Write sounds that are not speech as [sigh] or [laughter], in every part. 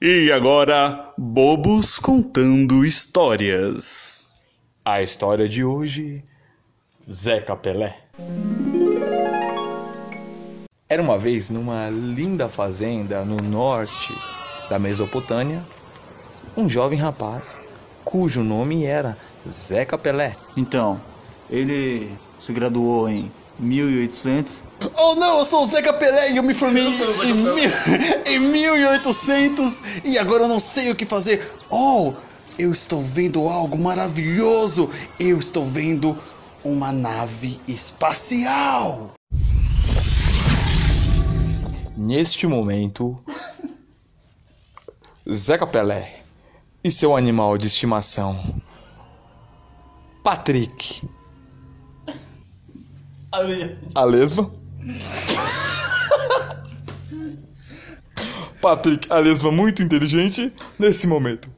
E agora, Bobos contando histórias. A história de hoje, Zeca Pelé. Era uma vez numa linda fazenda no norte da Mesopotâmia, um jovem rapaz cujo nome era Zeca Pelé. Então, ele se graduou em 1800. Oh não, eu sou o Zeca Pelé e eu me formei [laughs] em, mil, em 1800 e agora eu não sei o que fazer. Oh, eu estou vendo algo maravilhoso. Eu estou vendo uma nave espacial. Neste momento, [laughs] Zeca Pelé e seu animal de estimação, Patrick. A lesma. Patrick, a lesma muito inteligente, nesse momento.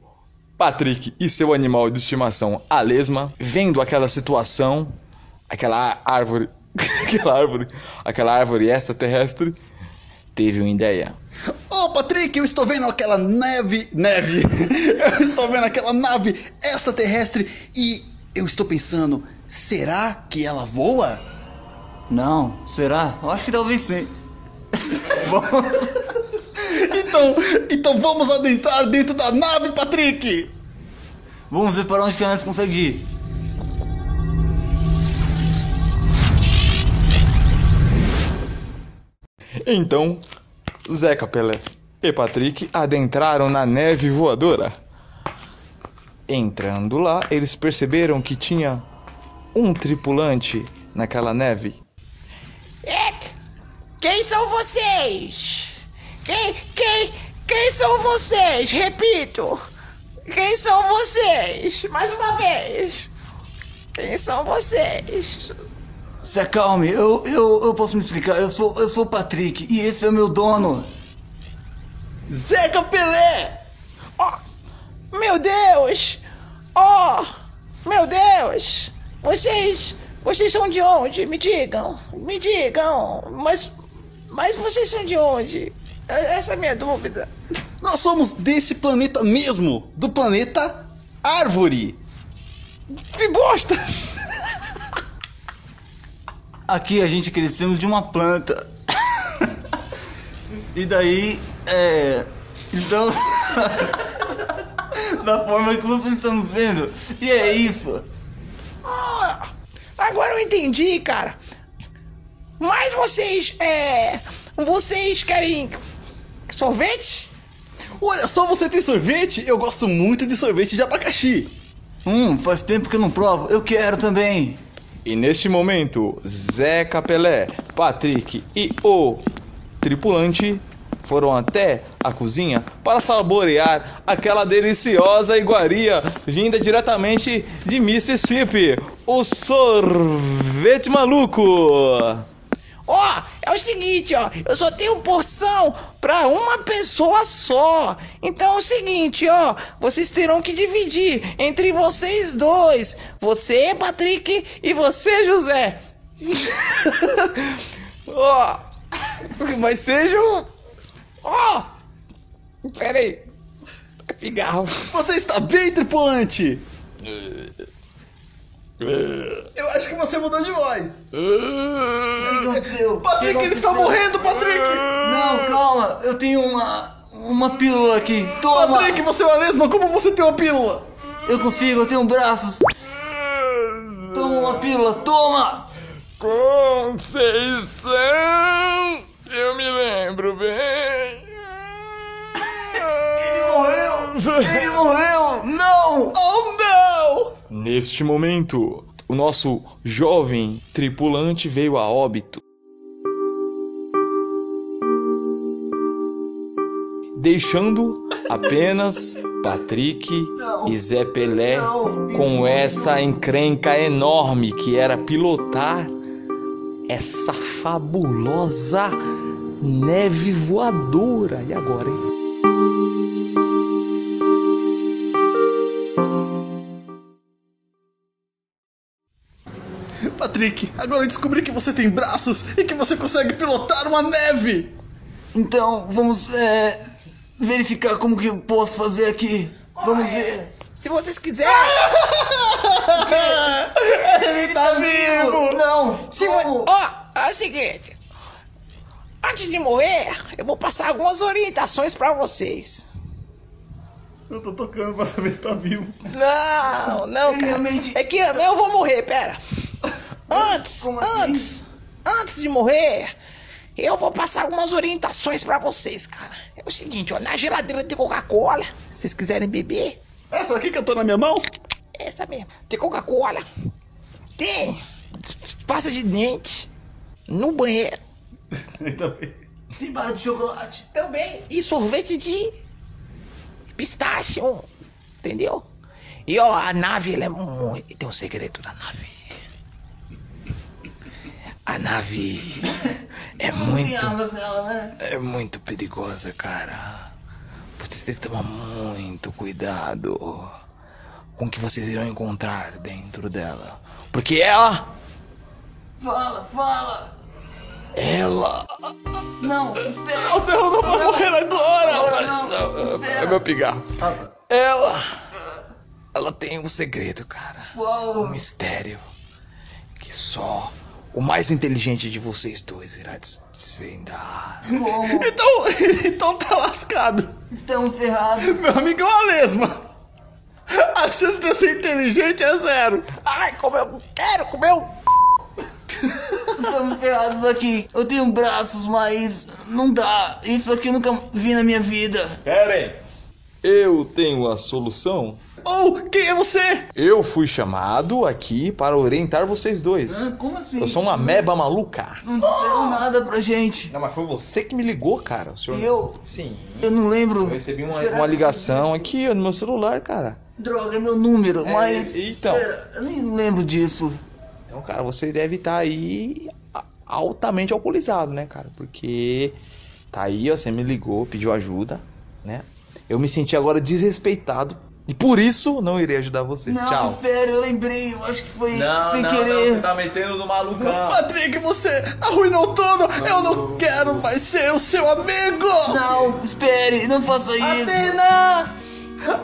Patrick e seu animal de estimação, a lesma, vendo aquela situação, aquela árvore, [laughs] aquela árvore, aquela árvore extraterrestre, teve uma ideia. Oh, Patrick, eu estou vendo aquela neve, neve. [laughs] Eu estou vendo aquela nave extraterrestre e eu estou pensando, será que ela voa? Não, será? Eu acho que talvez sim. [laughs] Então, então vamos adentrar dentro da nave, Patrick. Vamos ver para onde que a nós consegue ir. Então, Zeca Pelé e Patrick adentraram na neve voadora. Entrando lá, eles perceberam que tinha um tripulante naquela neve. Quem são vocês? Quem, quem, quem são vocês? Repito. Quem são vocês? Mais uma vez. Quem são vocês? Se acalme, eu, eu, eu posso me explicar. Eu sou, eu sou o Patrick e esse é o meu dono. Zeca Pelé! Oh, meu Deus! Oh, meu Deus! Vocês, vocês são de onde? Me digam, me digam. Mas, mas vocês são de onde? Essa é a minha dúvida. Nós somos desse planeta mesmo, do planeta Árvore. Que bosta! Aqui a gente crescemos de uma planta. e daí, é. Então. [laughs] da forma que vocês estão nos vendo. E é isso. Ah, agora eu entendi, cara. Mas vocês, é. Vocês querem sorvete? Olha só, você tem sorvete? Eu gosto muito de sorvete de abacaxi. Hum, faz tempo que eu não provo. Eu quero também. E neste momento, Zeca Pelé, Patrick e o tripulante foram até a cozinha para saborear aquela deliciosa iguaria vinda diretamente de Mississippi, o sorvete maluco. Ó, oh, é o seguinte, ó, eu só tenho porção para uma pessoa só. Então é o seguinte, ó, vocês terão que dividir entre vocês dois. Você, Patrick, e você, José. [laughs] Ó, oh, mas sejam Ó! Oh, pera aí. É cigarro. Você está bem, tripulante? Acho que você mudou de voz. O que aconteceu? Patrick, que ele está morrendo, Patrick! Não, calma. Eu tenho uma uma pílula aqui. Toma! Patrick, você é uma lesma. Como você tem uma pílula? Eu consigo, eu tenho braços. Toma uma pílula, toma! Conceição! Eu me lembro bem. Ele morreu! Ele morreu! Não! Oh, não! Neste momento, o nosso jovem tripulante veio a óbito. Deixando apenas Patrick Não. e Zé Pelé Não, com esta encrenca enorme que era pilotar essa fabulosa neve voadora. E agora, hein? Patrick, agora eu descobri que você tem braços e que você consegue pilotar uma neve. Então, vamos. É, verificar como que eu posso fazer aqui. Vamos ver. Se vocês quiserem. [laughs] Ele tá vivo! Não! Se? Ó, é o seguinte. Antes de morrer, eu vou passar algumas orientações pra vocês. Eu tô tocando pra saber se tá vivo. Não, não, cara. realmente- É que eu vou morrer, pera. Antes, assim? antes, antes de morrer, eu vou passar algumas orientações pra vocês, cara. É o seguinte, ó, na geladeira tem Coca-Cola. Se vocês quiserem beber, Essa aqui que eu tô na minha mão? essa mesmo. Tem Coca-Cola. Tem pasta de dente no banheiro. [laughs] Bem. Tem barra de chocolate. Também. E sorvete de pistache, entendeu? E ó, a nave, ela é muito. Tem um segredo da nave. A nave é muito. né? É muito perigosa, cara. Vocês têm que tomar muito cuidado com o que vocês irão encontrar dentro dela. Porque ela. Fala, fala! Ela. Não, espera! Eu não vou morrer agora! Não, não, É espera! meu pigarro. Ela. Ela tem um segredo, cara. Um mistério que só o mais inteligente de vocês dois irá des- desvendar. Como? Então, [laughs] então tá lascado. Estamos ferrados! Meu amigo é uma lesma. A chance de eu ser inteligente é zero. Ai, como eu quero comer um. Estamos ferrados aqui! Eu tenho braços, mas não dá! Isso aqui eu nunca vi na minha vida! Pera Eu tenho a solução. Ou, quem é você? Eu fui chamado aqui para orientar vocês dois. Ah, Como assim? Eu sou uma meba maluca. Não disseram nada pra gente! Não, mas foi você que me ligou, cara. O senhor... Eu? Sim. Eu não lembro! Eu recebi uma, Será uma ligação aqui no meu celular, cara. Droga, é meu número, mas. então. Espera, eu nem lembro disso. Então, cara, você deve estar aí a- altamente alcoolizado, né, cara? Porque tá aí, ó, você me ligou, pediu ajuda, né? Eu me senti agora desrespeitado e por isso não irei ajudar vocês. Não, Tchau. espera, eu lembrei, eu acho que foi sem querer. tá metendo no malucão. Patrick, você arruinou tudo. Eu não quero mais ser o seu amigo. Não, espere, não faça isso. Atena!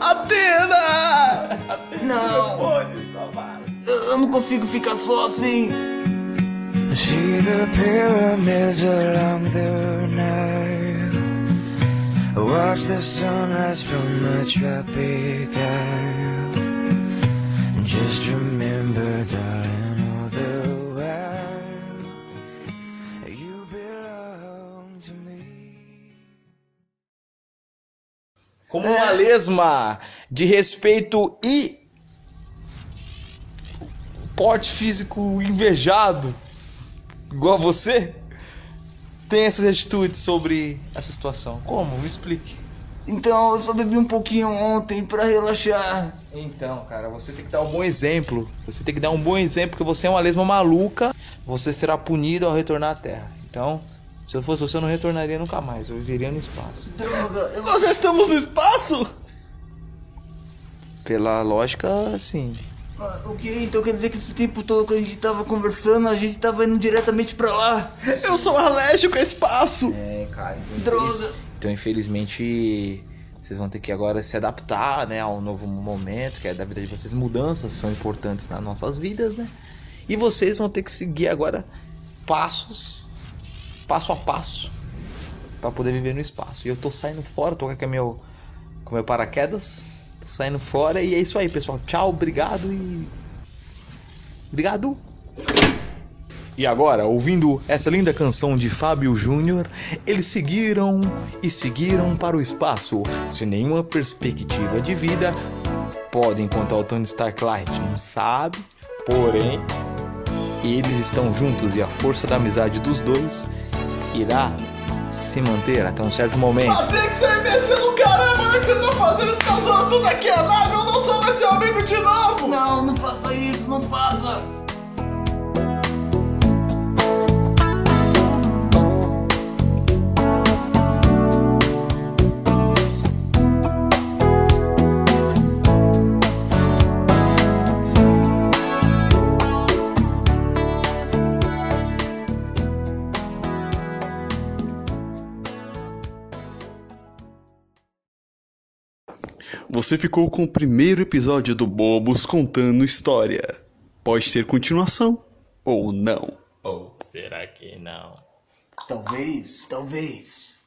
Atena! Não, eu, eu não consigo ficar só assim. See the pyramids along the. Watch the sunrise from the tropic isle. And just remember, darling, all the you belong to me. Como uma lesma de respeito e porte físico invejado, igual a você, tem essas atitudes sobre essa situação. Como? Me explique. Então, eu só bebi um pouquinho ontem pra relaxar. Então, cara, você tem que dar um bom exemplo. Você tem que dar um bom exemplo, porque você é uma lesma maluca. Você será punido ao retornar à Terra. Então, se eu fosse você, eu não retornaria nunca mais. Eu viveria no espaço. Droga, eu... Nós já estamos no espaço? Pela lógica, sim. Ok, então quer dizer que esse tempo todo que a gente tava conversando, a gente tava indo diretamente pra lá. Eu sou alérgico a espaço. É, cara. Droga. Então, infelizmente, vocês vão ter que agora se adaptar, né, ao novo momento, que é da vida de vocês. Mudanças são importantes nas nossas vidas, né? E vocês vão ter que seguir agora passos, passo a passo, para poder viver no espaço. E eu tô saindo fora, tô com meu, com meu paraquedas, saindo fora e é isso aí, pessoal. Tchau, obrigado e obrigado. E agora, ouvindo essa linda canção de Fábio Júnior, eles seguiram e seguiram para o espaço, sem nenhuma perspectiva de vida. Podem encontrar o Tony Stark lá, a gente não sabe, porém, eles estão juntos e a força da amizade dos dois irá se manter até um certo momento. Patrick, você é imbecil caramba. O que você tá fazendo? Você tá zoando tudo aqui a nave. Eu não sou mais seu amigo de novo. Não, não faça isso, não faça. Você ficou com o primeiro episódio do Bobos contando história. Pode ter continuação ou não. Ou será que não? Talvez, talvez.